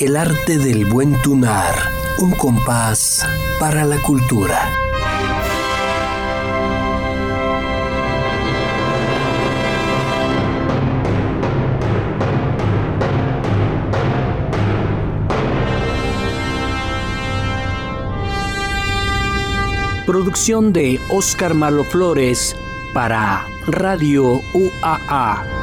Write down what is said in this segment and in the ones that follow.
El arte del buen tunar, un compás para la cultura. Producción de Oscar Malo Flores para Radio UAA.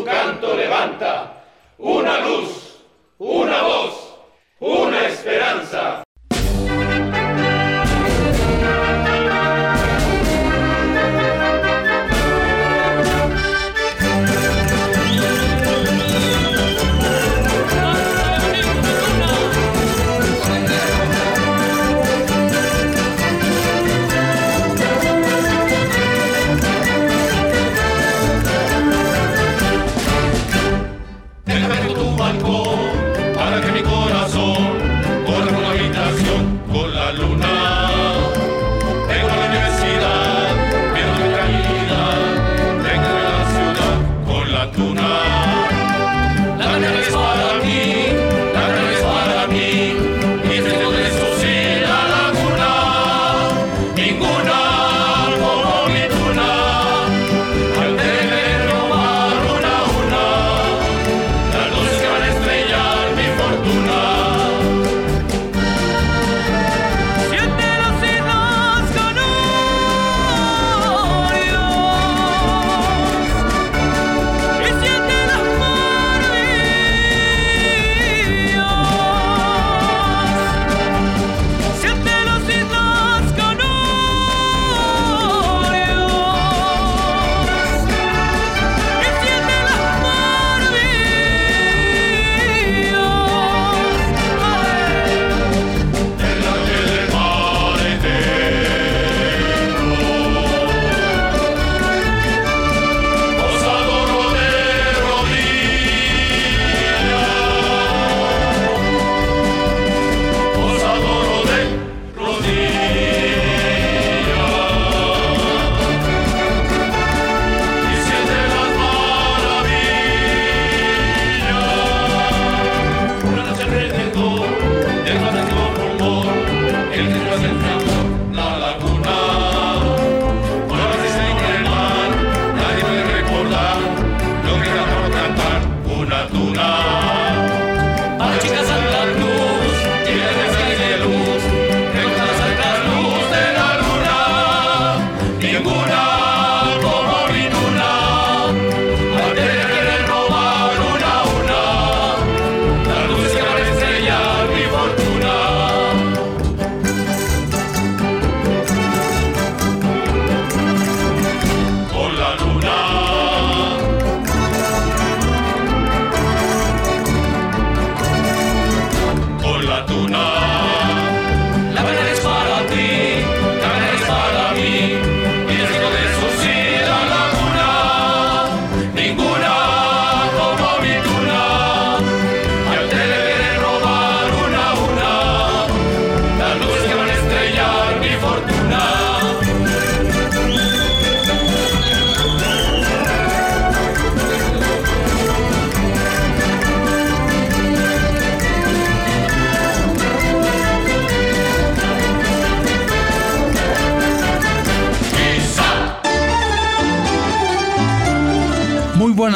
su canto levanta, una luz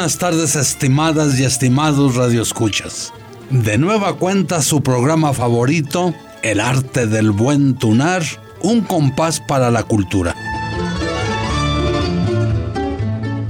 buenas tardes estimadas y estimados radioescuchas. De nueva cuenta su programa favorito, El arte del buen tunar, un compás para la cultura.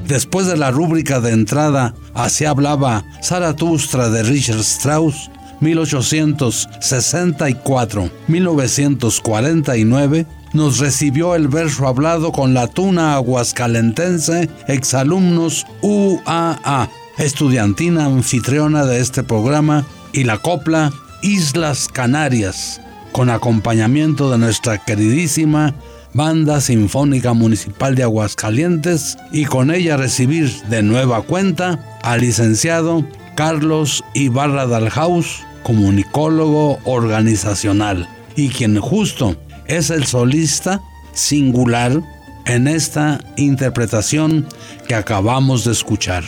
Después de la rúbrica de entrada, así hablaba Zaratustra de Richard Strauss, 1864-1949, nos recibió el verso hablado con la tuna aguascalentense, exalumnos UAA, estudiantina anfitriona de este programa, y la copla Islas Canarias, con acompañamiento de nuestra queridísima Banda Sinfónica Municipal de Aguascalientes y con ella recibir de nueva cuenta al licenciado Carlos Ibarra Dalhaus, comunicólogo organizacional y quien justo es el solista singular en esta interpretación que acabamos de escuchar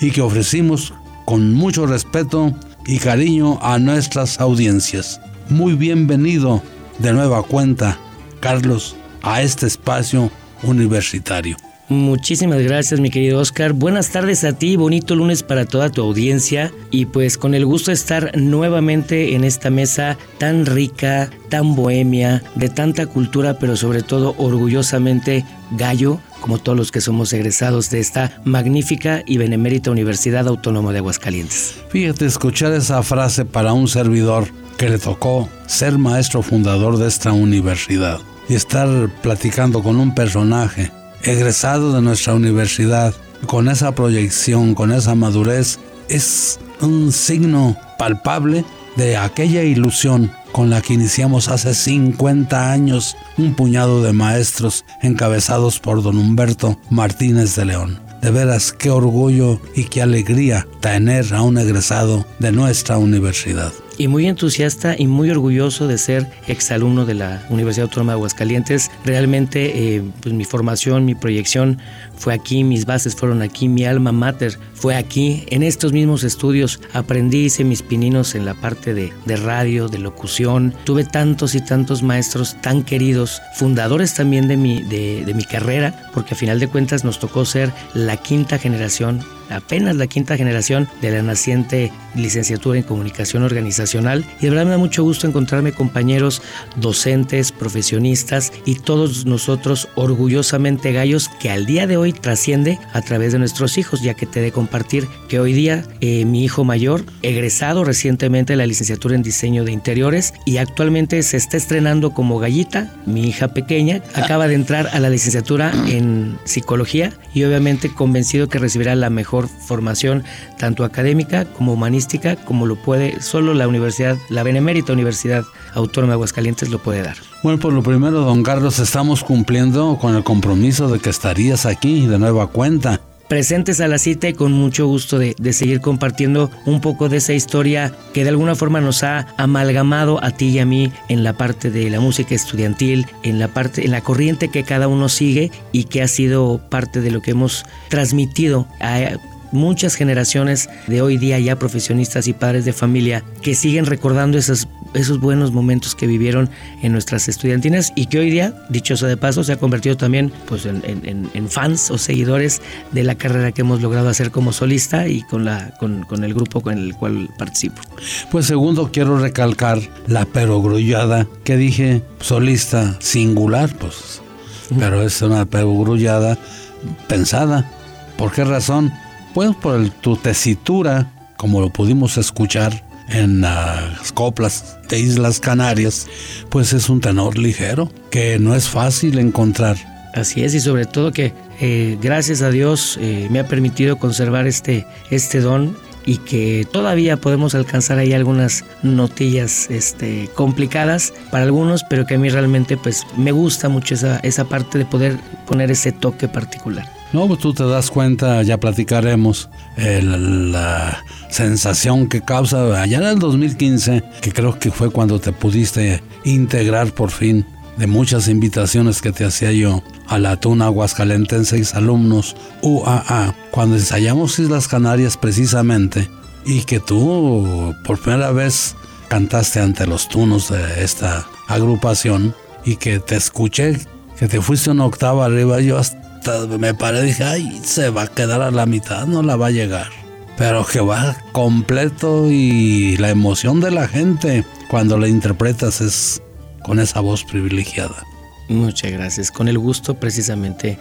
y que ofrecimos con mucho respeto y cariño a nuestras audiencias muy bienvenido de nueva cuenta, Carlos, a este espacio universitario. Muchísimas gracias, mi querido Oscar. Buenas tardes a ti, bonito lunes para toda tu audiencia y pues con el gusto de estar nuevamente en esta mesa tan rica, tan bohemia, de tanta cultura, pero sobre todo orgullosamente gallo, como todos los que somos egresados de esta magnífica y benemérita Universidad Autónoma de Aguascalientes. Fíjate, escuchar esa frase para un servidor que le tocó ser maestro fundador de esta universidad y estar platicando con un personaje egresado de nuestra universidad, con esa proyección, con esa madurez, es un signo palpable de aquella ilusión con la que iniciamos hace 50 años un puñado de maestros encabezados por don Humberto Martínez de León. De veras, qué orgullo y qué alegría tener a un egresado de nuestra universidad y muy entusiasta y muy orgulloso de ser exalumno de la Universidad Autónoma de Aguascalientes. Realmente eh, pues mi formación, mi proyección fue aquí, mis bases fueron aquí, mi alma mater fue aquí. En estos mismos estudios aprendí, hice mis pininos en la parte de, radio, de locución. Tuve tantos y tantos maestros tan queridos, fundadores también de mi, de, de mi carrera, porque a final de cuentas nos tocó ser la quinta generación apenas la quinta generación de la naciente licenciatura en comunicación organizacional. Y de verdad me da mucho gusto encontrarme compañeros docentes, profesionistas y todos nosotros orgullosamente gallos que al día de hoy trasciende a través de nuestros hijos, ya que te de compartir que hoy día eh, mi hijo mayor, egresado recientemente de la licenciatura en diseño de interiores y actualmente se está estrenando como gallita, mi hija pequeña, acaba de entrar a la licenciatura en psicología y obviamente convencido que recibirá la mejor formación tanto académica como humanística como lo puede solo la universidad, la Benemérita Universidad Autónoma de Aguascalientes lo puede dar. Bueno, por lo primero, don Carlos, estamos cumpliendo con el compromiso de que estarías aquí de nueva cuenta presentes a la cita y con mucho gusto de, de, seguir compartiendo un poco de esa historia que de alguna forma nos ha amalgamado a ti y a mí en la parte de la música estudiantil, en la parte, en la corriente que cada uno sigue y que ha sido parte de lo que hemos transmitido a muchas generaciones de hoy día ya profesionistas y padres de familia que siguen recordando esos, esos buenos momentos que vivieron en nuestras estudiantinas y que hoy día, dichoso de paso, se ha convertido también pues, en, fans o seguidores de la carrera que hemos logrado hacer como solista y con, la, con, con el grupo con el cual participo. Pues segundo, quiero recalcar la perogrullada que dije solista singular, pues, pero es una perogrullada pensada. ¿Por qué razón? Pues por tu tesitura, como lo pudimos escuchar en las coplas de Islas Canarias, pues es un tenor ligero que no es fácil encontrar. Así es, y sobre todo que eh, gracias a Dios eh, me ha permitido conservar este, este don y que todavía podemos alcanzar ahí algunas notillas este, complicadas para algunos, pero que a mí realmente pues me gusta mucho esa, esa parte de poder poner ese toque particular. No, pues tú te das cuenta, ya platicaremos, la sensación que causa allá en el 2015, que creo que fue cuando te pudiste integrar por fin de muchas invitaciones que te hacía yo a la Tuna Aguascalentense y alumnos UAA, cuando ensayamos Islas Canarias precisamente, y que tú por primera vez cantaste ante los tunos de esta agrupación y que te escuché, que te fuiste una octava arriba, yo hasta me paré y dije, ay, se va a quedar a la mitad, no la va a llegar. Pero que va completo y la emoción de la gente cuando la interpretas es con esa voz privilegiada. Muchas gracias, con el gusto precisamente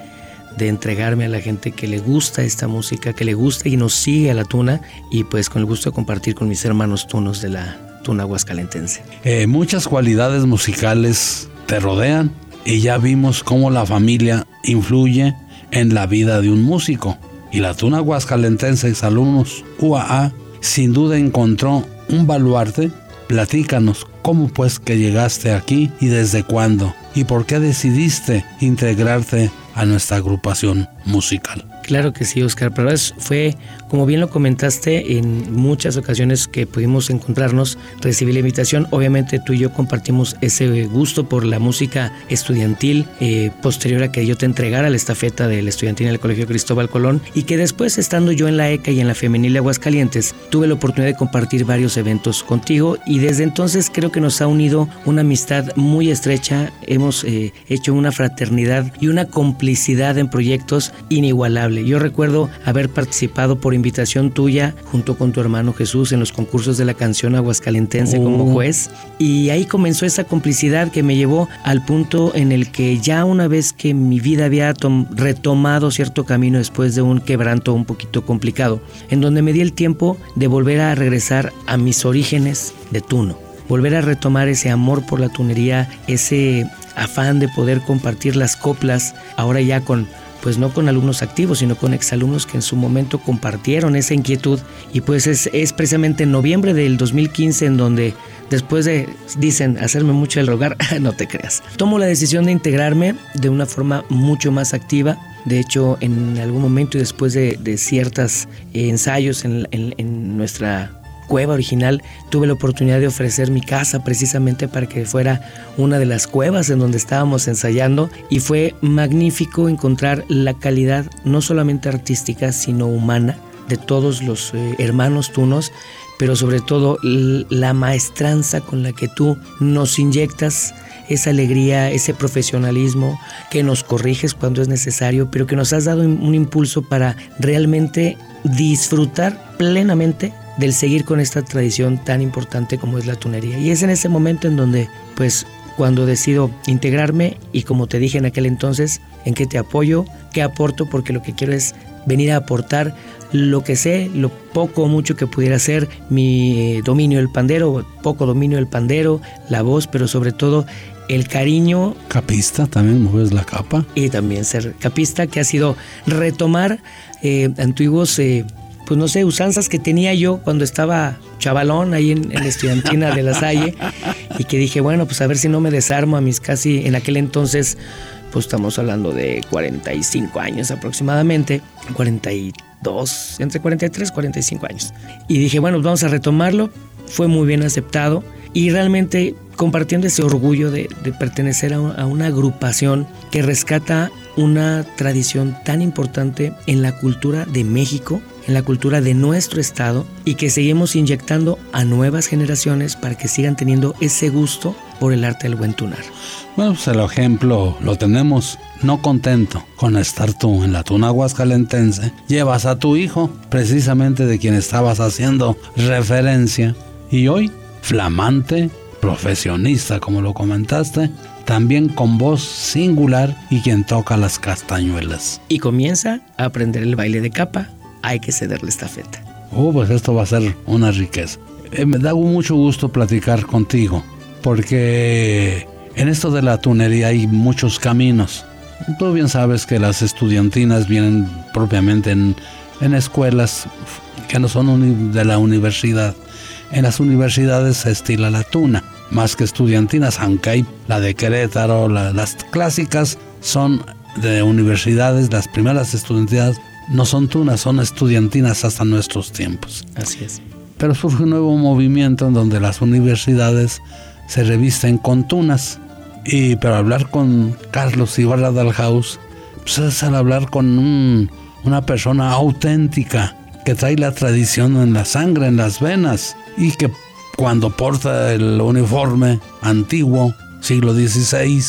de entregarme a la gente que le gusta esta música, que le gusta y nos sigue a la tuna y pues con el gusto de compartir con mis hermanos tunos de la tuna aguascalentense. Eh, muchas cualidades musicales te rodean y ya vimos cómo la familia influye en la vida de un músico. Y la tuna aguascalentense, alumnos UAA, sin duda encontró un baluarte. Platícanos cómo pues que llegaste aquí y desde cuándo y por qué decidiste integrarte a nuestra agrupación musical. Claro que sí, Oscar, pero fue, como bien lo comentaste, en muchas ocasiones que pudimos encontrarnos, recibí la invitación. Obviamente tú y yo compartimos ese gusto por la música estudiantil, eh, posterior a que yo te entregara la estafeta del estudiantil en el Colegio Cristóbal Colón, y que después, estando yo en la ECA y en la Femenil de Aguascalientes, tuve la oportunidad de compartir varios eventos contigo, y desde entonces creo que nos ha unido una amistad muy estrecha, hemos eh, hecho una fraternidad y una complicidad en proyectos inigualables yo recuerdo haber participado por invitación tuya junto con tu hermano Jesús en los concursos de la canción aguascalentense como oh. juez y ahí comenzó esa complicidad que me llevó al punto en el que ya una vez que mi vida había retomado cierto camino después de un quebranto un poquito complicado, en donde me di el tiempo de volver a regresar a mis orígenes de Tuno volver a retomar ese amor por la tunería, ese afán de poder compartir las coplas, ahora ya con pues no con alumnos activos, sino con exalumnos que en su momento compartieron esa inquietud. Y pues es, precisamente en noviembre del 2015 en donde después de, dicen, hacerme mucho el rogar, no te creas. Tomo la decisión de integrarme de una forma mucho más activa. De hecho, en algún momento y después de, de ciertos ensayos en, en nuestra cueva original, tuve la oportunidad de ofrecer mi casa precisamente para que fuera una de las cuevas en donde estábamos ensayando y fue magnífico encontrar la calidad no solamente artística, sino humana de todos los eh, hermanos tunos, pero sobre todo la maestranza con la que tú nos inyectas esa alegría, ese profesionalismo, que nos corriges cuando es necesario, pero que nos has dado un impulso para realmente disfrutar plenamente del seguir con esta tradición tan importante como es la tunería. Y es en ese momento en donde, pues, cuando decido integrarme y como te dije en aquel entonces, en qué te apoyo, qué aporto, porque lo que quiero es venir a aportar lo que sé, lo poco o mucho que pudiera ser mi eh, dominio del pandero, poco dominio del pandero, la voz, pero sobre todo el cariño. Capista, también mueves la capa. Y también ser capista, que ha sido retomar eh, antiguos eh, pues no sé, usanzas que tenía yo cuando estaba chavalón ahí en, la estudiantina de la Salle y que dije, bueno, pues a ver si no me desarmo a mis casi, en aquel entonces, pues estamos hablando de 45 años aproximadamente, 42, entre 43 y 45 años. Y dije, bueno, pues vamos a retomarlo, fue muy bien aceptado y realmente compartiendo ese orgullo de, pertenecer a, una agrupación que rescata una tradición tan importante en la cultura de México, en la cultura de nuestro estado y que seguimos inyectando a nuevas generaciones para que sigan teniendo ese gusto por el arte del buen tunar. Bueno, pues el ejemplo lo tenemos. No contento con estar tú en la tuna aguascalentense, llevas a tu hijo, precisamente de quien estabas haciendo referencia, y hoy, flamante, profesionista, como lo comentaste, también con voz singular y quien toca las castañuelas. Y comienza a aprender el baile de capa hay que cederle esta feta. Oh, pues esto va a ser una riqueza. Eh, me da mucho gusto platicar contigo, porque en esto de la tunería hay muchos caminos. Tú bien sabes que las estudiantinas vienen propiamente en, en escuelas que no son de la universidad. En las universidades se estila la tuna, más que estudiantinas, aunque hay la de Querétaro, las clásicas son de universidades, las primeras estudiantinas no son tunas, son estudiantinas hasta nuestros tiempos. Así es. Pero surge un nuevo movimiento en donde las universidades se revisten con tunas. Y para hablar con Carlos Ibarra Dalhaus, pues es al hablar con una persona auténtica que trae la tradición en la sangre, en las venas, y que cuando porta el uniforme antiguo, siglo XVI,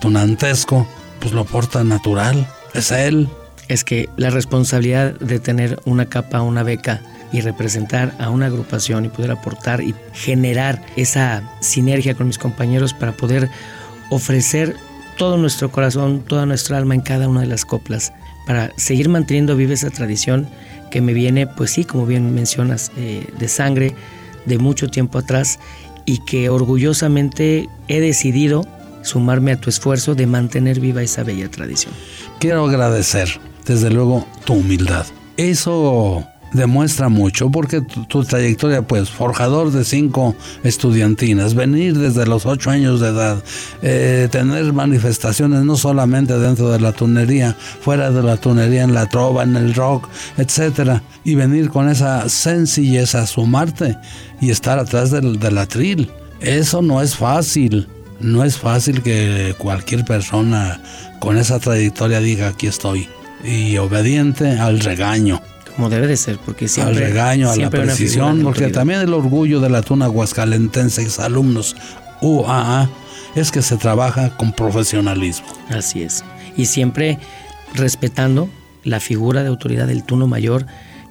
tunantesco, pues lo porta natural, es él es que la responsabilidad de tener una capa, una beca y representar a una agrupación y poder aportar y generar esa sinergia con mis compañeros para poder ofrecer todo nuestro corazón, toda nuestra alma en cada una de las coplas para seguir manteniendo viva esa tradición que me viene, pues sí, como bien mencionas, eh, de sangre, de mucho tiempo atrás y que orgullosamente he decidido sumarme a tu esfuerzo de mantener viva esa bella tradición. Quiero agradecer, desde luego, tu humildad. Eso demuestra mucho porque tu, trayectoria, pues, forjador de cinco estudiantinas, venir desde los ocho años de edad, eh, tener manifestaciones no solamente dentro de la tunería, fuera de la tunería, en la trova, en el rock, etcétera, y venir con esa sencillez a sumarte y estar atrás del, del atril. Eso no es fácil. No es fácil que cualquier persona con esa trayectoria diga aquí estoy y obediente al regaño como debe de ser, porque siempre... Al regaño, a la precisión, porque también el orgullo de la tuna aguascalentense, exalumnos UAA, es que se trabaja con profesionalismo. Así es. Y siempre respetando la figura de autoridad del tuno mayor,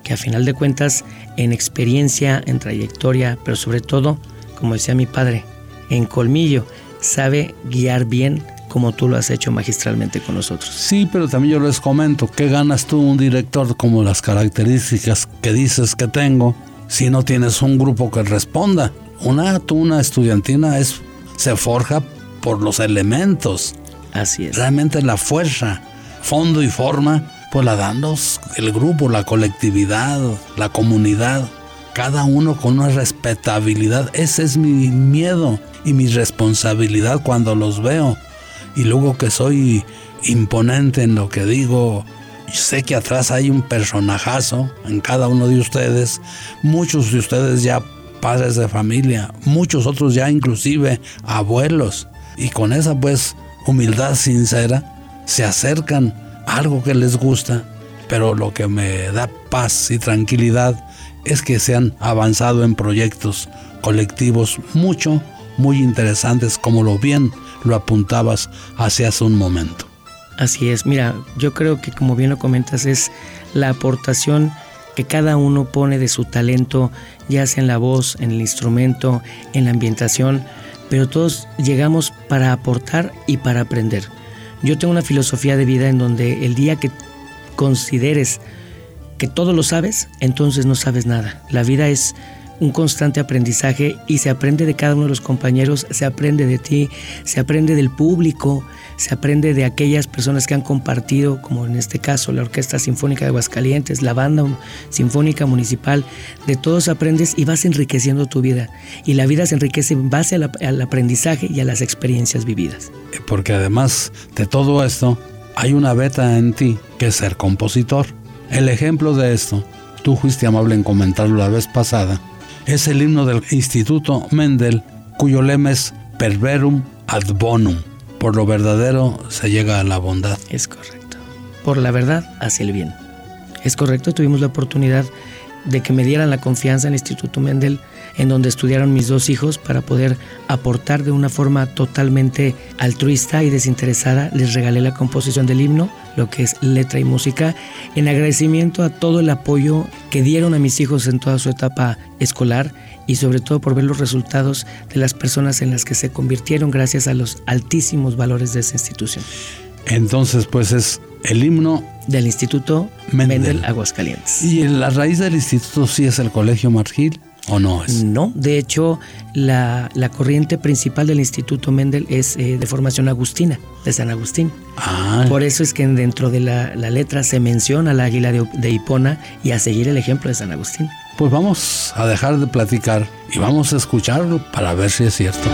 que a final de cuentas, en experiencia, en trayectoria, pero sobre todo, como decía mi padre, en colmillo, sabe guiar bien como tú lo has hecho magistralmente con nosotros. Sí, pero también yo les comento, ¿qué ganas tú un director como las características que dices que tengo si no tienes un grupo que responda? Una tuna estudiantina es, se forja por los elementos. Así es. Realmente la fuerza, fondo y forma, pues la dan el grupo, la colectividad, la comunidad, cada uno con una respetabilidad. Ese es mi miedo y mi responsabilidad cuando los veo y luego que soy imponente en lo que digo, sé que atrás hay un personajazo en cada uno de ustedes, muchos de ustedes ya padres de familia, muchos otros ya inclusive abuelos, y con esa pues humildad sincera se acercan a algo que les gusta, pero lo que me da paz y tranquilidad es que se han avanzado en proyectos colectivos mucho, muy interesantes como lo bien lo apuntabas hace hace un momento. Así es, mira, yo creo que como bien lo comentas es la aportación que cada uno pone de su talento, ya sea en la voz, en el instrumento, en la ambientación, pero todos llegamos para aportar y para aprender. Yo tengo una filosofía de vida en donde el día que consideres que todo lo sabes, entonces no sabes nada. La vida es un constante aprendizaje y se aprende de cada uno de los compañeros, se aprende de ti, se aprende del público, se aprende de aquellas personas que han compartido, como en este caso la Orquesta Sinfónica de Aguascalientes, la Banda Sinfónica Municipal, de todos aprendes y vas enriqueciendo tu vida. Y la vida se enriquece en base al aprendizaje y a las experiencias vividas. Porque además de todo esto, hay una beta en ti que es ser compositor. El ejemplo de esto, tú fuiste amable en comentarlo la vez pasada, es el himno del Instituto Mendel, cuyo lema es Perverum ad bonum. Por lo verdadero se llega a la bondad. Es correcto. Por la verdad hacia el bien. Es correcto, tuvimos la oportunidad de que me dieran la confianza en el Instituto Mendel, en donde estudiaron mis dos hijos para poder aportar de una forma totalmente altruista y desinteresada. Les regalé la composición del himno, lo que es letra y música, en agradecimiento a todo el apoyo que dieron a mis hijos en toda su etapa escolar y sobre todo por ver los resultados de las personas en las que se convirtieron gracias a los altísimos valores de esa institución. Entonces, pues es el himno del Instituto Mendel, Aguascalientes. ¿Y la raíz del instituto sí es el Colegio Margil o no es? No, de hecho, la, corriente principal del Instituto Mendel es eh, de formación agustina, de San Agustín. Ah. Por eso es que dentro de la, letra se menciona la águila de, de Hipona y a seguir el ejemplo de San Agustín. Pues vamos a dejar de platicar y vamos a escucharlo para ver si es cierto.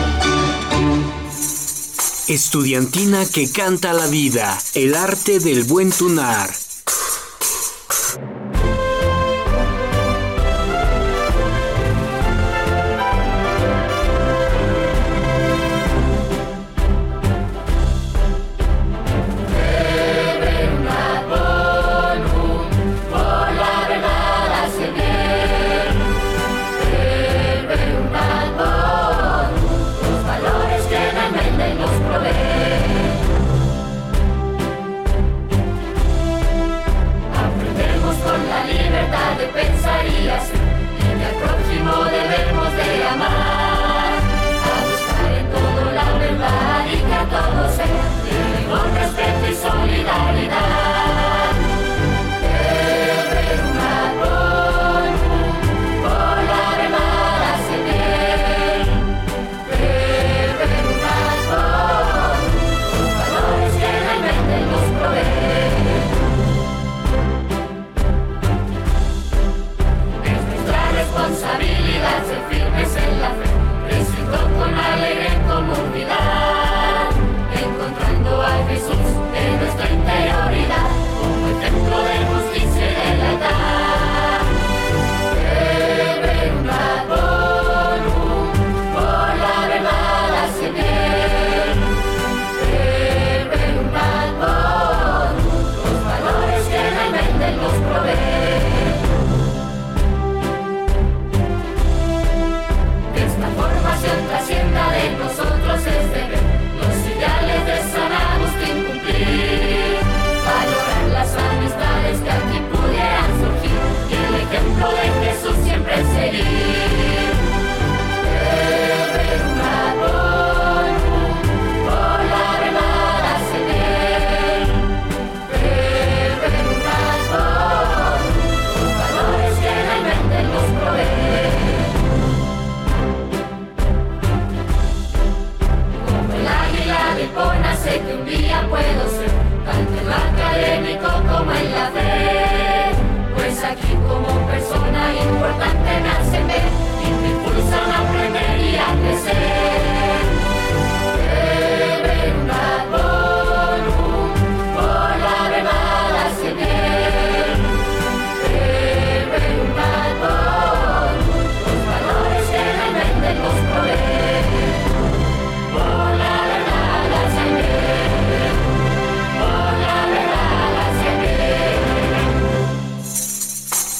Estudiantina que canta la vida, el arte del buen tunar.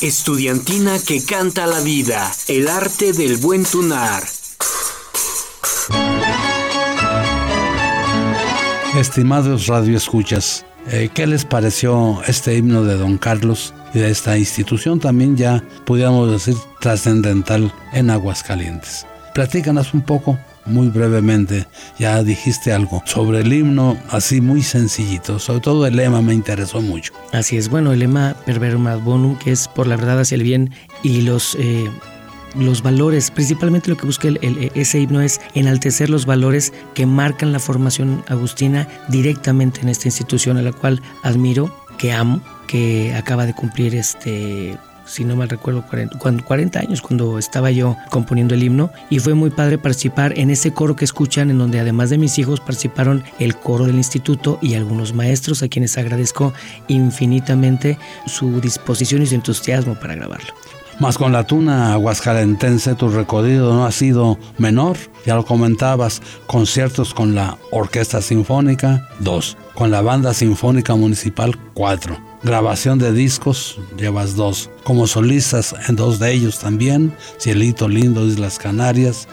Estudiantina que canta la vida, el arte del buen tunar. Estimados radioescuchas, eh, ¿qué les pareció este himno de Don Carlos y de esta institución también ya, pudiéramos decir, trascendental en Aguascalientes? Platícanos un poco, muy brevemente, ya dijiste algo sobre el himno, así muy sencillito, sobre todo el lema me interesó mucho. Así es, bueno, el lema Perverum ad bonum, que es por la verdad hacia el bien y los... Eh, los valores, principalmente lo que busca el, ese himno es enaltecer los valores que marcan la formación agustina directamente en esta institución a la cual admiro, que amo, que acaba de cumplir este si no mal recuerdo, 40, 40, años cuando estaba yo componiendo el himno y fue muy padre participar en ese coro que escuchan en donde además de mis hijos participaron el coro del instituto y algunos maestros a quienes agradezco infinitamente su disposición y su entusiasmo para grabarlo. Más con la tuna aguascalentense tu recorrido no ha sido menor, ya lo comentabas, conciertos con la Orquesta Sinfónica, dos, con la Banda Sinfónica Municipal, cuatro, grabación de discos, llevas dos, como solistas en dos de ellos también, Cielito Lindo, Islas Canarias,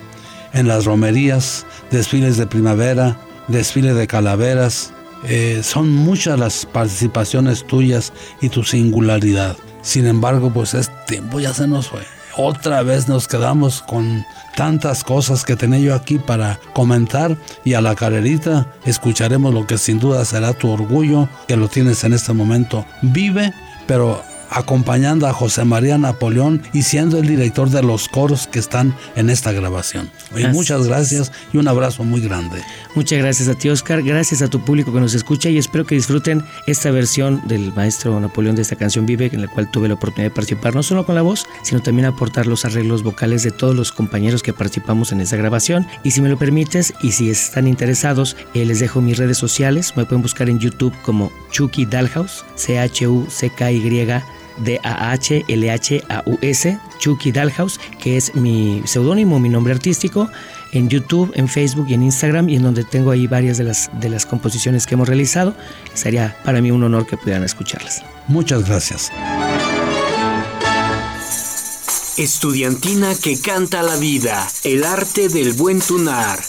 en las romerías, desfiles de primavera, desfile de calaveras, eh, son muchas las participaciones tuyas y tu singularidad. Sin embargo, pues este tiempo ya se nos fue. Otra vez nos quedamos con tantas cosas que tenía yo aquí para comentar y a la carrerita escucharemos lo que sin duda será tu orgullo, que lo tienes en este momento. Vive, pero acompañando a José María Napoleón y siendo el director de los coros que están en esta grabación. muchas gracias y un abrazo muy grande. Muchas gracias a ti, Oscar. Gracias a tu público que nos escucha y espero que disfruten esta versión del maestro Napoleón de esta canción Vive, en la cual tuve la oportunidad de participar no solo con la voz, sino también aportar los arreglos vocales de todos los compañeros que participamos en esta grabación. Y si me lo permites y si están interesados, eh, les dejo mis redes sociales. Me pueden buscar en YouTube como Chucky Dalhouse, C-H-U-C-K-Y D-A-H-L-H-A-U-S, Chucky Dalhouse, que es mi seudónimo, mi nombre artístico, en YouTube, en Facebook y en Instagram, y en donde tengo ahí varias de las, de las composiciones que hemos realizado. Sería para mí un honor que pudieran escucharlas. Muchas gracias. Estudiantina que canta la vida, el arte del buen tunar.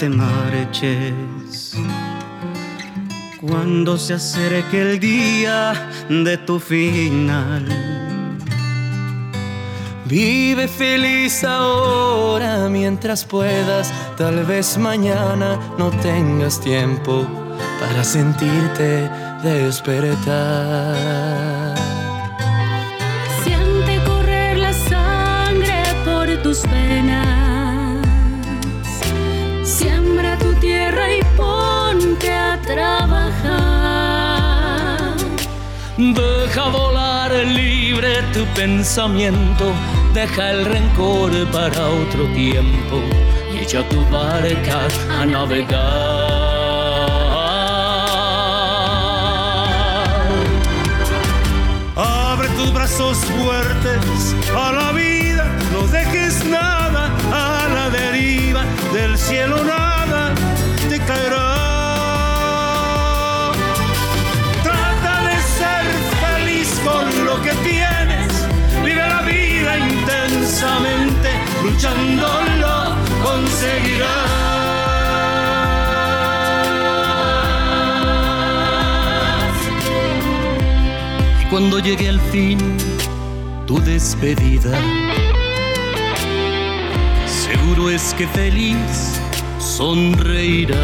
Te marches. Cuando se acerque el día de tu final. Vive feliz ahora mientras puedas, tal vez mañana no tengas tiempo para sentirte despertar. Siente correr la sangre por tus venas Deja volar libre tu pensamiento, deja el rencor para otro tiempo y echa tu barca a navegar. Abre tus brazos fuertes a la vida, no dejes nada a la deriva del cielo nada te caerá. Intensamente, luchando lo conseguirás. Cuando llegue al fin tu despedida, seguro es que feliz sonreirás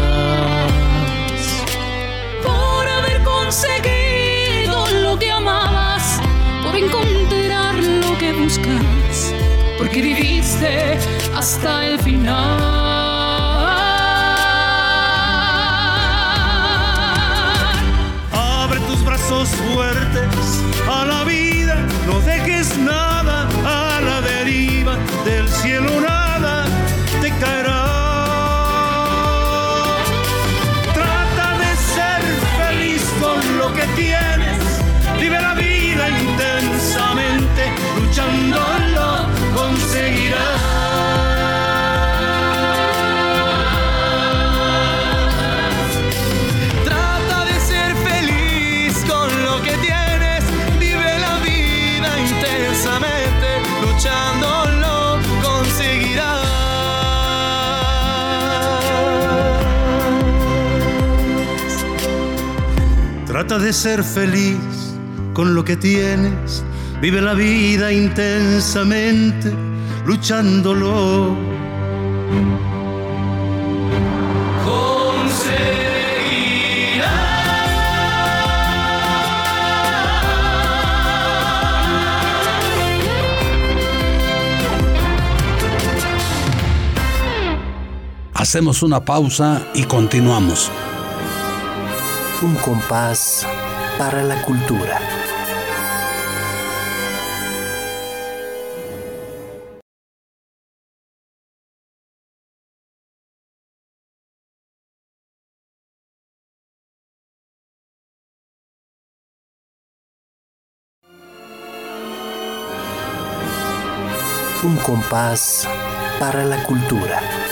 escribiste hasta el final. Abre tus brazos fuertes a la vida, no dejes nada a la deriva del cielo, nada te caerá. Trata de ser feliz con lo que tienes. Vive la vida intensamente, luchándolo. Hacemos una pausa y continuamos. Un compás para la cultura. Un compás para la cultura.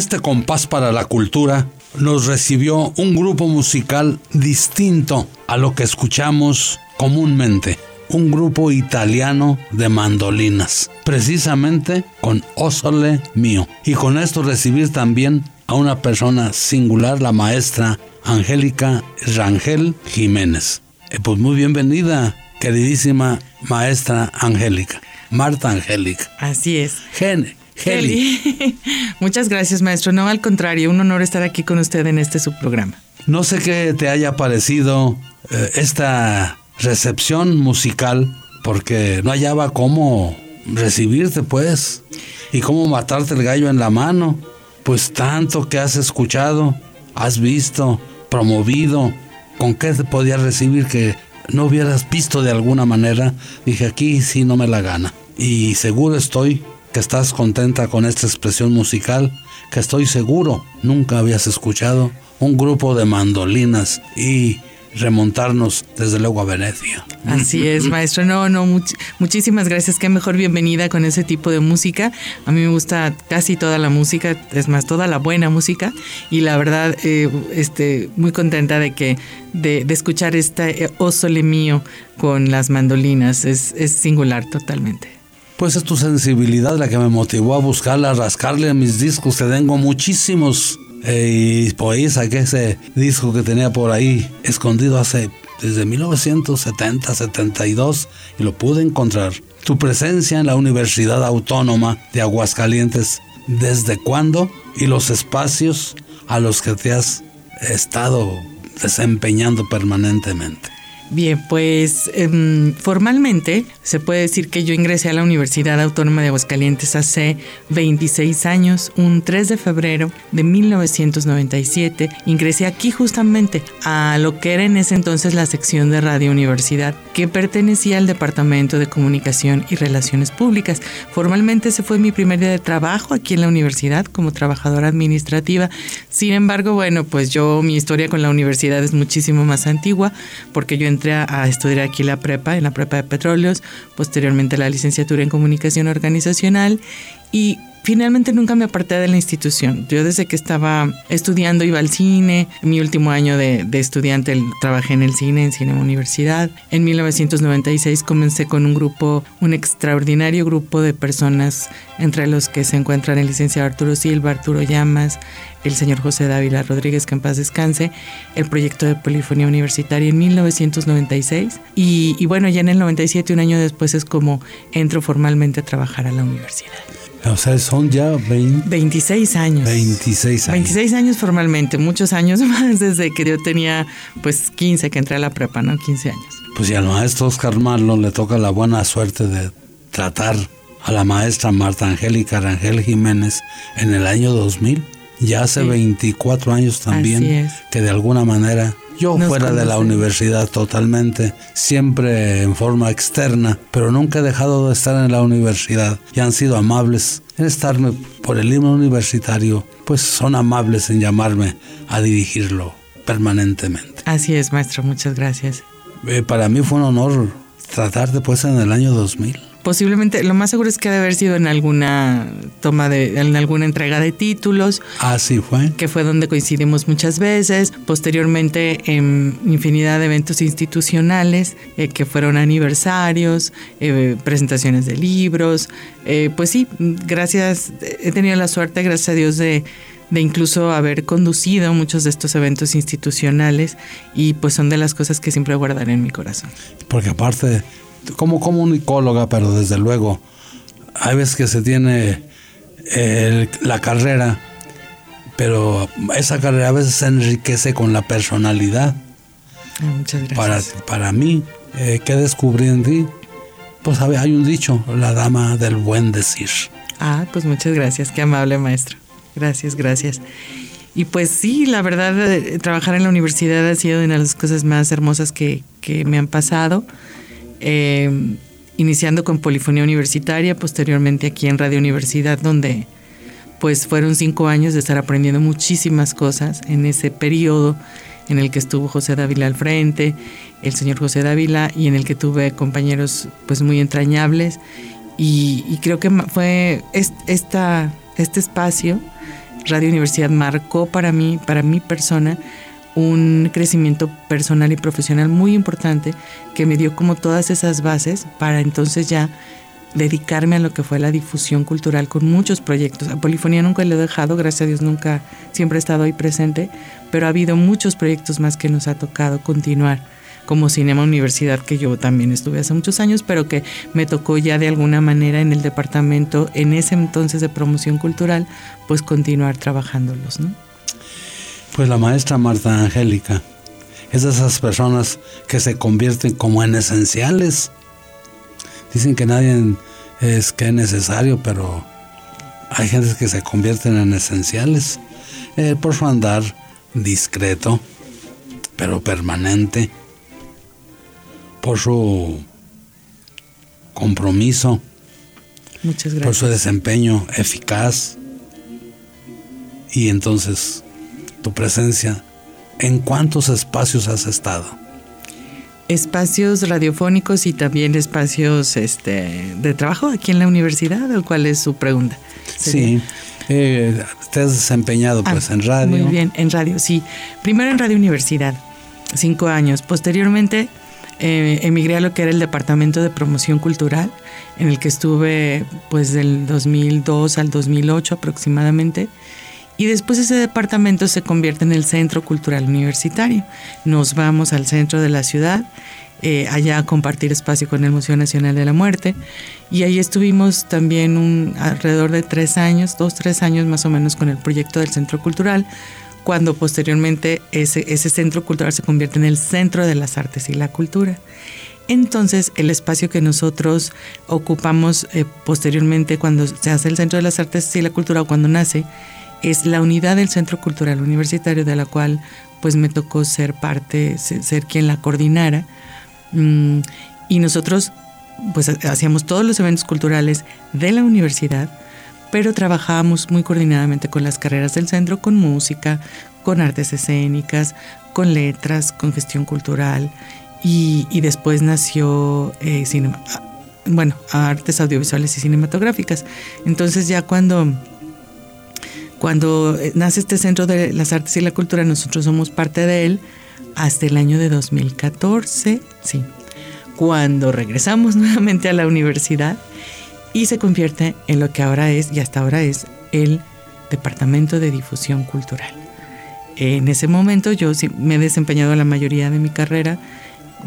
Este compás para la cultura nos recibió un grupo musical distinto a lo que escuchamos comúnmente. Un grupo italiano de mandolinas, precisamente con Osole Mío. Y con esto recibir también a una persona singular, la maestra Angélica Rangel Jiménez. Eh, pues muy bienvenida, queridísima maestra Angélica. Marta Angélica. Así es. Gene, Heli. Muchas gracias, maestro. No, al contrario, un honor estar aquí con usted en este subprograma. No sé qué te haya parecido eh, esta recepción musical, porque no hallaba cómo recibirte, pues, y cómo matarte el gallo en la mano, pues tanto que has escuchado has visto, promovido, con qué te podía recibir que no hubieras visto de alguna manera, dije aquí sí no me la gana. Y seguro estoy que estás contenta con esta expresión musical, que estoy seguro nunca habías escuchado un grupo de mandolinas y remontarnos desde luego a Venecia. Así es, maestro. No, no, muchísimas gracias. Qué mejor bienvenida con ese tipo de música. A mí me gusta casi toda la música, es más, toda la buena música. Y la verdad, eh, este, muy contenta de que de, escuchar este eh, Osole mío con las mandolinas. Es singular totalmente. Pues es tu sensibilidad la que me motivó a buscarla, a rascarle a mis discos, que tengo muchísimos eh, y por ahí saqué ese disco que tenía por ahí escondido hace desde 1970, 72 y lo pude encontrar. Tu presencia en la Universidad Autónoma de Aguascalientes, ¿desde cuándo? Y los espacios a los que te has estado desempeñando permanentemente. Bien, pues em, formalmente se puede decir que yo ingresé a la Universidad Autónoma de Aguascalientes hace 26 años, un 3 de febrero de 1997. Ingresé aquí justamente a lo que era en ese entonces la sección de Radio Universidad, que pertenecía al Departamento de Comunicación y Relaciones Públicas. Formalmente ese fue mi primer día de trabajo aquí en la universidad como trabajadora administrativa. Sin embargo, bueno, pues yo mi historia con la universidad es muchísimo más antigua porque yo entré a, estudiar aquí la prepa, en la prepa de petróleos, posteriormente la licenciatura en comunicación organizacional y finalmente nunca me aparté de la institución. Yo desde que estaba estudiando iba al cine. Mi último año de, estudiante trabajé en el cine, en Cine Universidad. En 1996 comencé con un grupo, un extraordinario grupo de personas, entre los que se encuentran el licenciado Arturo Silva, Arturo Llamas, el señor José Dávila Rodríguez, que en paz descanse, el proyecto de polifonía universitaria en 1996. Y, y bueno, ya en el 97, un año después, es como entro formalmente a trabajar a la universidad. O sea, son ya 26 años. 26 años. 26 años formalmente, muchos años más desde que yo tenía pues 15 que entré a la prepa, ¿no? 15 años. Pues y al maestro Oscar Marlon le toca la buena suerte de tratar a la maestra Marta Angélica Rangel Jiménez en el año 2000, ya hace 24 años también, que de alguna manera yo fuera de la universidad totalmente, siempre en forma externa, pero nunca he dejado de estar en la universidad y han sido amables en estarme por el himno universitario, pues son amables en llamarme a dirigirlo permanentemente. Así es, maestro, muchas gracias. Eh, para mí fue un honor tratarte pues en el año 2000 posiblemente, lo más seguro es que debe haber sido en alguna toma de, en alguna entrega de títulos. Así fue. Que fue donde coincidimos muchas veces. Posteriormente en infinidad de eventos institucionales, eh, que fueron aniversarios, eh, presentaciones de libros. Eh, pues sí, gracias, he tenido la suerte, gracias a Dios, de de incluso haber conducido muchos de estos eventos institucionales y pues son de las cosas que siempre guardaré en mi corazón. Porque aparte como comunicóloga, pero desde luego, hay veces que se tiene la carrera, pero esa carrera a veces se enriquece con la personalidad. Ah, muchas gracias. Para, para mí, eh, ¿qué descubrí en ti? Pues hay un dicho, la dama del buen decir. Ah, pues muchas gracias, qué amable maestro. Gracias, gracias. Y pues sí, la verdad, eh, trabajar en la universidad ha sido una de las cosas más hermosas que, que me han pasado. Em, iniciando con Polifonía Universitaria, posteriormente aquí en Radio Universidad, donde pues fueron cinco años de estar aprendiendo muchísimas cosas en ese periodo en el que estuvo José Dávila al frente, el señor José Dávila, y en el que tuve compañeros pues muy entrañables. Y, creo que fue esta, este espacio, Radio Universidad, marcó para mí, para mi persona, un crecimiento personal y profesional muy importante que me dio como todas esas bases para entonces ya dedicarme a lo que fue la difusión cultural con muchos proyectos. A Polifonía nunca le he dejado, gracias a Dios nunca, siempre he estado ahí presente, pero ha habido muchos proyectos más que nos ha tocado continuar, como Cinema Universidad, que yo también estuve hace muchos años, pero que me tocó ya de alguna manera en el departamento, en ese entonces de promoción cultural, pues continuar trabajándolos, ¿no? Pues la maestra Marta Angélica es de esas personas que se convierten como en esenciales. Dicen que nadie es que es necesario, pero hay gente que se convierten en esenciales eh, por su andar, discreto, pero permanente, por su compromiso, Muchas por su desempeño eficaz y entonces tu presencia. ¿En cuántos espacios has estado? Espacios radiofónicos y también espacios este, de trabajo aquí en la universidad, ¿o cuál es su pregunta? Sí, eh, te has desempeñado pues Ah, en radio. Muy bien, en radio, sí. Primero en Radio Universidad, cinco años. Posteriormente eh, emigré a lo que era el Departamento de Promoción Cultural, en el que estuve pues del 2002 al 2008 aproximadamente. Y después ese departamento se convierte en el Centro Cultural Universitario. Nos vamos al centro de la ciudad, eh, allá a compartir espacio con el Museo Nacional de la Muerte. Y ahí estuvimos también un, alrededor de tres años, dos, tres años más o menos con el proyecto del Centro Cultural, cuando posteriormente ese, ese Centro Cultural se convierte en el Centro de las Artes y la Cultura. Entonces, el espacio que nosotros ocupamos eh, posteriormente cuando se hace el Centro de las Artes y la Cultura o cuando nace, es la unidad del Centro Cultural Universitario de la cual pues me tocó ser parte, se- ser quien la coordinara. Mm, y nosotros pues ha- hacíamos todos los eventos culturales de la universidad, pero trabajábamos muy coordinadamente con las carreras del centro, con música, con artes escénicas, con letras, con gestión cultural. Y, y después nació eh, cinema, ah, bueno, artes audiovisuales y cinematográficas. Entonces ya cuando cuando eh, nace este Centro de las Artes y la Cultura, nosotros somos parte de él hasta el año de 2014, sí, cuando regresamos nuevamente a la universidad y se convierte en lo que ahora es y hasta ahora es el Departamento de Difusión Cultural. En ese momento yo me he desempeñado la mayoría de mi carrera,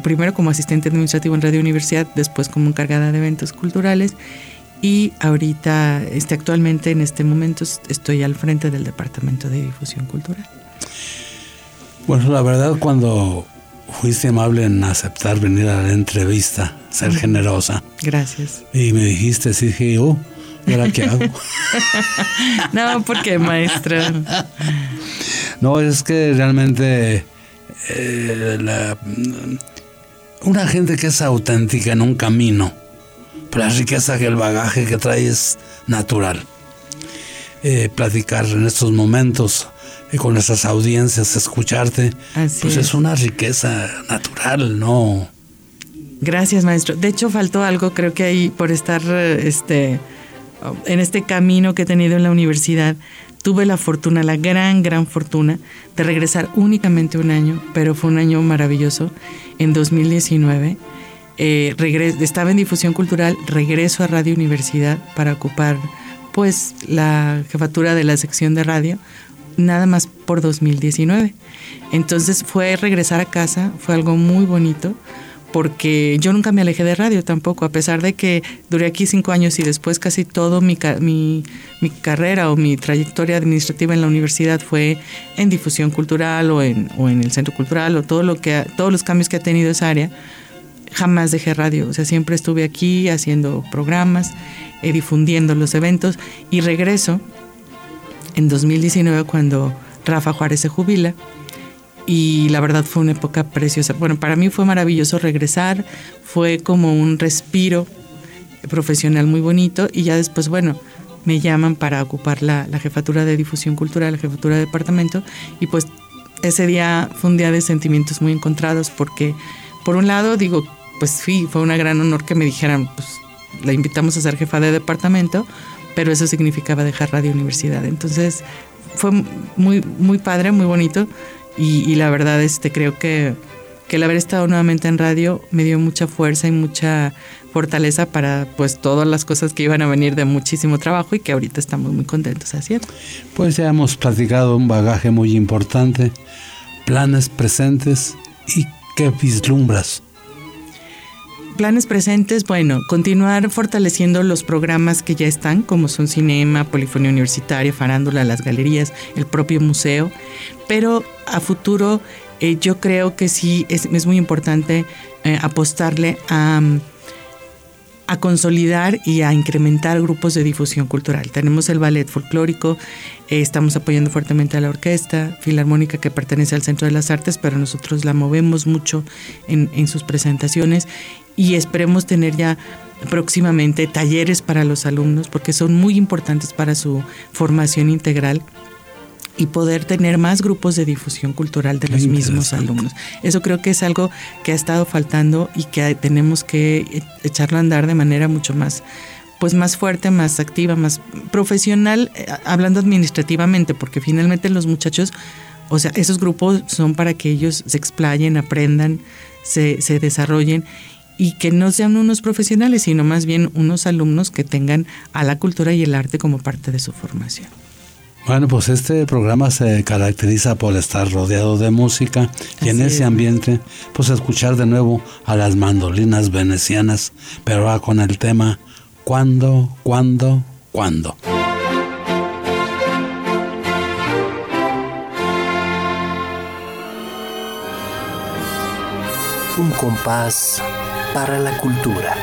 primero como asistente administrativo en Radio Universidad, después como encargada de eventos culturales y ahorita, este, actualmente en este momento estoy al frente del Departamento de Difusión Cultural. Bueno, la verdad cuando fuiste amable en aceptar venir a la entrevista, ser generosa, Gracias. y me dijiste, sí, dije, oh, ¿y ahora qué hago? No, porque maestra. No, es que realmente eh, la- una gente que es auténtica en un camino, pero la riqueza que el bagaje que trae es natural. Eh, platicar en estos momentos eh, con nuestras audiencias, escucharte, Así pues es. es una riqueza natural, ¿no? Gracias, maestro. De hecho, faltó algo, creo que ahí, por estar eh, este, en este camino que he tenido en la universidad, tuve la fortuna, la gran, gran fortuna de regresar únicamente un año, pero fue un año maravilloso. En 2019, eh, estaba en difusión cultural, regreso a Radio Universidad para ocupar pues la jefatura de la sección de radio, nada más por 2019. Entonces fue regresar a casa, fue algo muy bonito porque yo nunca me alejé de radio tampoco, a pesar de que duré aquí cinco años y después casi todo mi, mi, mi carrera o mi trayectoria administrativa en la universidad fue en difusión cultural o en, o en el centro cultural o todo lo que todos los cambios que ha tenido esa área, jamás dejé radio, o sea, siempre estuve aquí haciendo programas, eh, difundiendo los eventos. Y regreso en 2019 cuando Rafa Juárez se jubila. Y la verdad fue una época preciosa. Bueno, para mí fue maravilloso regresar, fue como un respiro profesional muy bonito. Y ya después, bueno, me llaman para ocupar la, la jefatura de difusión cultural, la jefatura de departamento. Y pues ese día fue un día de sentimientos muy encontrados porque por un lado digo, pues sí, fue un gran honor que me dijeran, pues la invitamos a ser jefa de departamento, pero eso significaba dejar Radio Universidad. Entonces fue muy, muy padre, muy bonito y, la verdad este, creo que, que el haber estado nuevamente en radio me dio mucha fuerza y mucha fortaleza para pues todas las cosas que iban a venir de muchísimo trabajo y que ahorita estamos muy contentos haciendo. Pues ya hemos platicado un bagaje muy importante, planes presentes y qué vislumbras. Planes presentes, bueno, continuar fortaleciendo los programas que ya están, como son cinema, polifonía universitaria, farándula, las galerías, el propio museo, pero a futuro eh, yo creo que sí es, es muy importante eh, apostarle a, a consolidar y a incrementar grupos de difusión cultural. Tenemos el ballet folclórico, eh, estamos apoyando fuertemente a la orquesta filarmónica que pertenece al Centro de las Artes, pero nosotros la movemos mucho en, en sus presentaciones y esperemos tener ya próximamente talleres para los alumnos porque son muy importantes para su formación integral y poder tener más grupos de difusión cultural de los mismos alumnos. Eso creo que es algo que ha estado faltando y que tenemos que echarlo a andar de manera mucho más pues más fuerte, más activa, más profesional, eh, hablando administrativamente, porque finalmente los muchachos, o sea, esos grupos son para que ellos se explayen, aprendan, se, se desarrollen y que no sean unos profesionales, sino más bien unos alumnos que tengan a la cultura y el arte como parte de su formación. Bueno, pues este programa se caracteriza por estar rodeado de música y en ese ambiente, pues escuchar de nuevo a las mandolinas venecianas, pero ahora con el tema ¿Cuándo, cuándo, cuándo? Un compás para la cultura.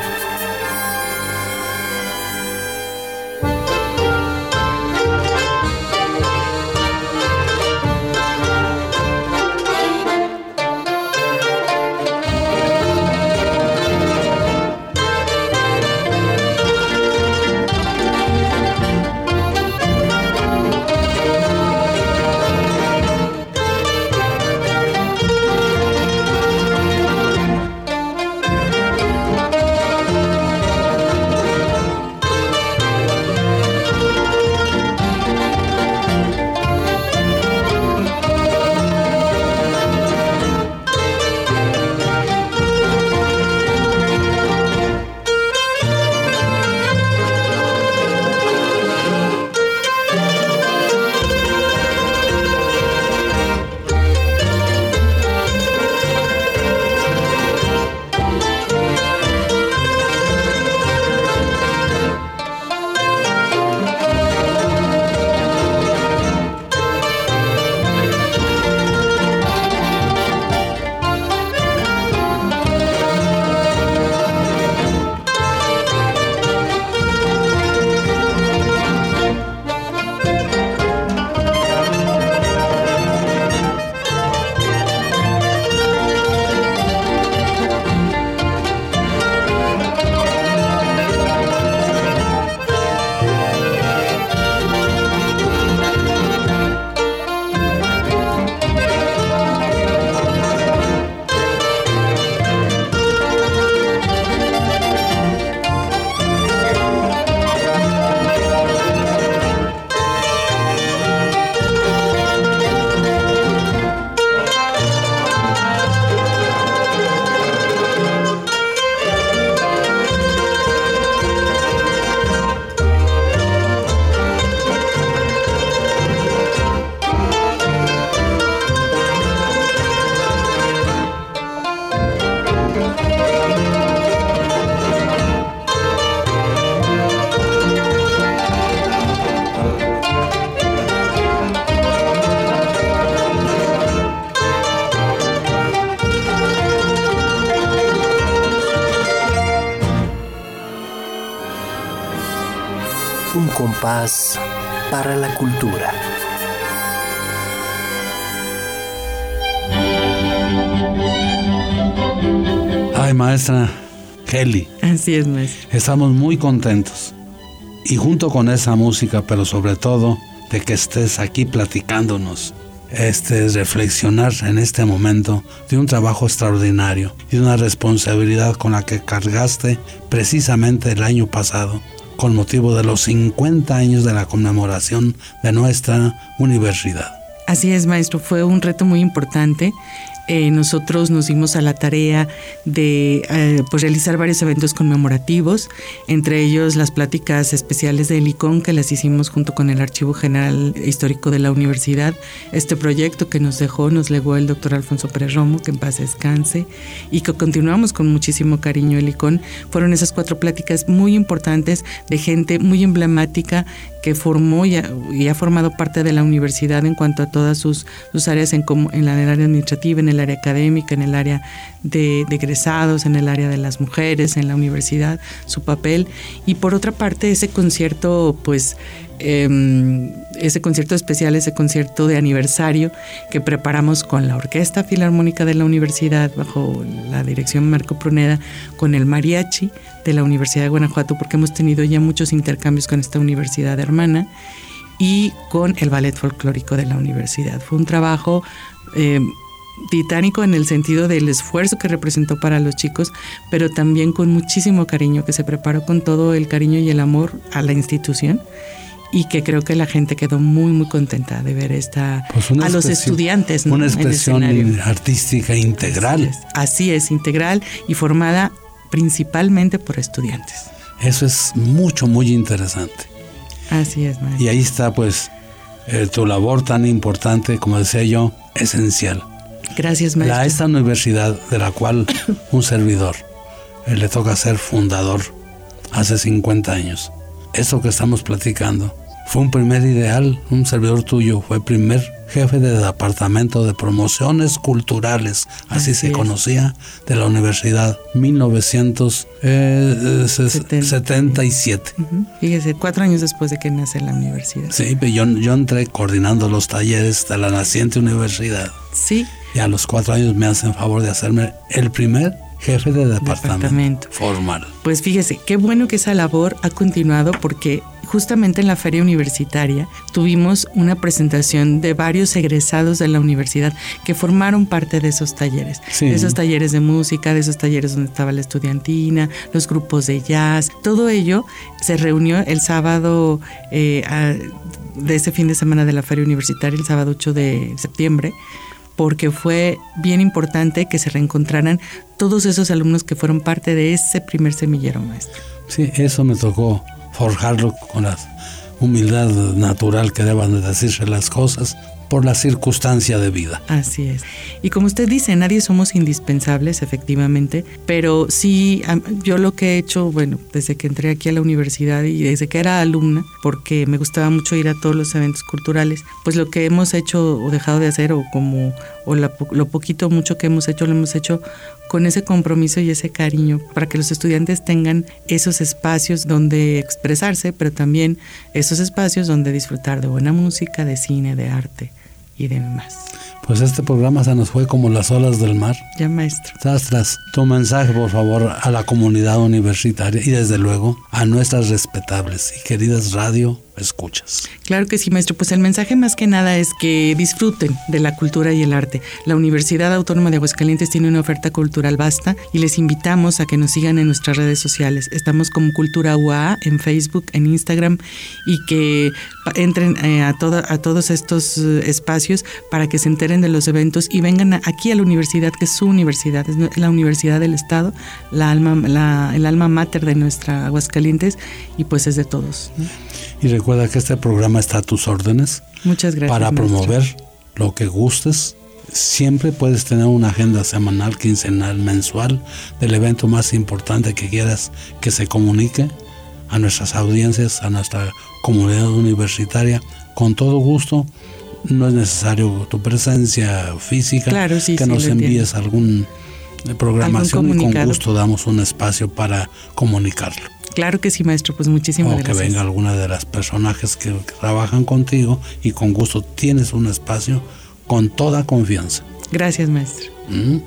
Compás para la cultura. Ay, maestra Kelly. Así es, maestra. Estamos muy contentos. Y junto con esa música, pero sobre todo de que estés aquí platicándonos, este es reflexionar en este momento de un trabajo extraordinario y una responsabilidad con la que cargaste precisamente el año pasado con motivo de los 50 años de la conmemoración de nuestra universidad. Así es, maestro, fue un reto muy importante eh, nosotros nos dimos a la tarea de eh, pues realizar varios eventos conmemorativos, entre ellos las pláticas especiales de ICON que las hicimos junto con el Archivo General Histórico de la Universidad. Este proyecto que nos dejó, nos legó el doctor Alfonso Pérez Romo, que en paz descanse, y que continuamos con muchísimo cariño el ICON. Fueron esas cuatro pláticas muy importantes de gente muy emblemática que formó y ha, formado parte de la universidad en cuanto a todas sus, sus áreas en, en, el área administrativa, en el área académica, en el área de, de, egresados, en el área de las mujeres, en la universidad, su papel. Y por otra parte, ese concierto, pues Em, ese concierto especial, ese concierto de aniversario que preparamos con la Orquesta Filarmónica de la Universidad bajo la dirección Marco Pruneda, con el mariachi de la Universidad de Guanajuato, porque hemos tenido ya muchos intercambios con esta universidad hermana y con el ballet folclórico de la universidad. Fue un trabajo em, titánico en el sentido del esfuerzo que representó para los chicos, pero también con muchísimo cariño, que se preparó con todo el cariño y el amor a la institución y que creo que la gente quedó muy muy contenta de ver esta pues a los estudiantes una expresión artística integral. así es integral y formada principalmente por estudiantes. Eso es mucho muy interesante. Así es maestro. y ahí está pues eh, tu labor tan importante como decía yo esencial. Gracias maestro la esta universidad de la cual un servidor eh, le toca ser fundador hace 50 años eso que estamos platicando fue un primer ideal, un servidor tuyo, fue primer jefe de departamento de promociones culturales, así, se conocía, de la universidad 1977. Eh, Fíjese, cuatro años después de que nace la universidad. Sí, yo, yo entré coordinando los talleres de la naciente universidad. Sí. Y a los cuatro años me hacen favor de hacerme el primer jefe de departamento, departamento, formal. Pues fíjese, qué bueno que esa labor ha continuado porque justamente en la feria universitaria tuvimos una presentación de varios egresados de la universidad que formaron parte de esos talleres, de esos talleres de música, de esos talleres donde estaba la estudiantina, los grupos de jazz, todo ello se reunió el sábado eh, de ese fin de semana de la feria universitaria, el sábado 8 de septiembre porque fue bien importante que se reencontraran todos esos alumnos que fueron parte de ese primer semillero maestro. Sí, eso me tocó forjarlo con la humildad natural que deban de decirse las cosas por la circunstancia de vida. Así es. Y como usted dice, nadie somos indispensables, efectivamente, pero sí, yo lo que he hecho, bueno, desde que entré aquí a la universidad y desde que era alumna, porque me gustaba mucho ir a todos los eventos culturales, pues lo que hemos hecho o dejado de hacer, o como, o lo poquito mucho que hemos hecho, lo hemos hecho con ese compromiso y ese cariño para que los estudiantes tengan esos espacios donde expresarse, pero también esos espacios donde disfrutar de buena música, de cine, de arte y demás. Pues este programa se nos fue como las olas del mar. Ya, maestro. Tras, tu mensaje, por favor, a la comunidad universitaria y desde luego a nuestras respetables y queridas radio escuchas. Claro que sí, maestro. Pues el mensaje más que nada es que disfruten de la cultura y el arte. La Universidad Autónoma de Aguascalientes tiene una oferta cultural vasta y les invitamos a que nos sigan en nuestras redes sociales. Estamos como Cultura UA en Facebook, en Instagram y que entren eh, a, a todos estos eh, espacios para que se enteren de los eventos y vengan aquí a la universidad, que es su universidad, es la Universidad del Estado, la alma, el alma mater de nuestra Aguascalientes y pues es de todos. Y recuerda que este programa está a tus órdenes. Muchas gracias. Para promover lo que gustes. Siempre puedes tener una agenda semanal, quincenal, mensual del evento más importante que quieras que se comunique a nuestras audiencias, a nuestra comunidad universitaria. Con todo gusto, no es necesario tu presencia física, claro, que nos envíes algún programación y con gusto damos un espacio para comunicarlo. Claro que sí, maestro, pues muchísimas gracias. O que venga alguna de las personajes que trabajan contigo y con gusto tienes un espacio con toda confianza. Gracias, maestro. Mm.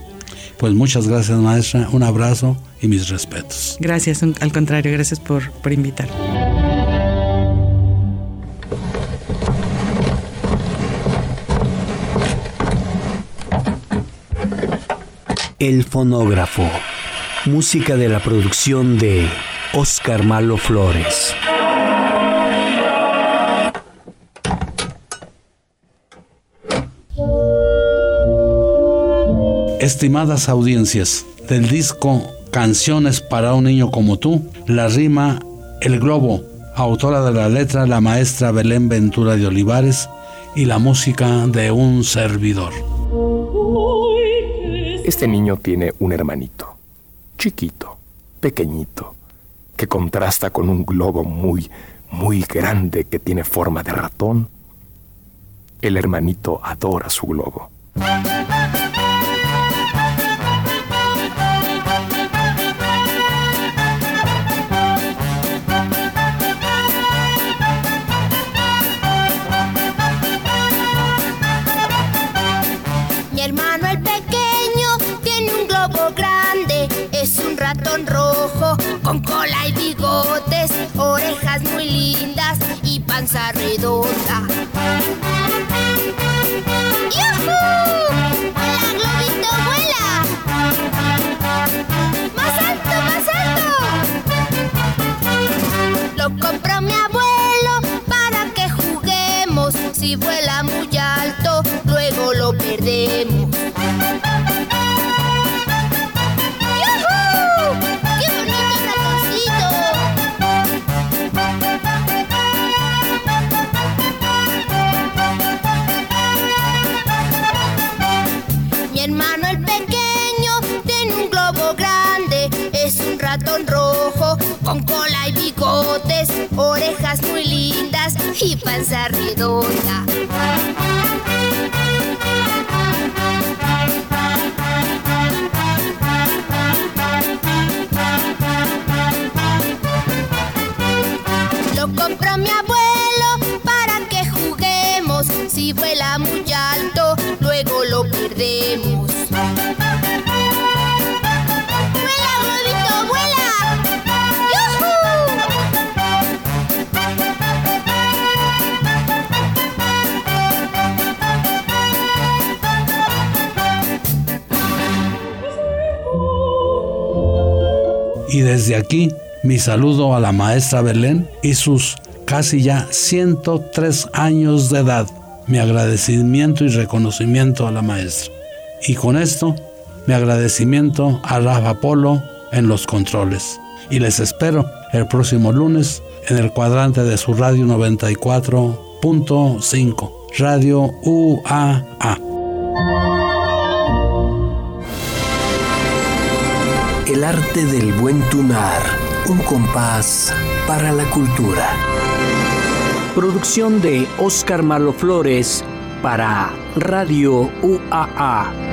Pues muchas gracias, maestra. Un abrazo y mis respetos. Gracias, al contrario, gracias por, por invitar. El fonógrafo. Música de la producción de Oscar Malo Flores. Estimadas audiencias, del disco Canciones para un niño como tú, la rima El Globo, autora de la letra la maestra Belén Ventura de Olivares y la música de un servidor. Este niño tiene un hermanito, chiquito, pequeñito, contrasta con un globo muy, muy grande que tiene forma de ratón, el hermanito adora su globo. Y panza redonda. Lo compró mi abuelo para que juguemos. Si vuela muy alto, luego lo perdemos. Desde aquí, mi saludo a la maestra Belén y sus casi ya 103 años de edad. Mi agradecimiento y reconocimiento a la maestra. Y con esto, mi agradecimiento a Rafa Polo en los controles. Y les espero el próximo lunes en el cuadrante de su radio 94.5, Radio UAA. Arte del buen tunar, un compás para la cultura. Producción de Oscar Marlo Flores para Radio UAA.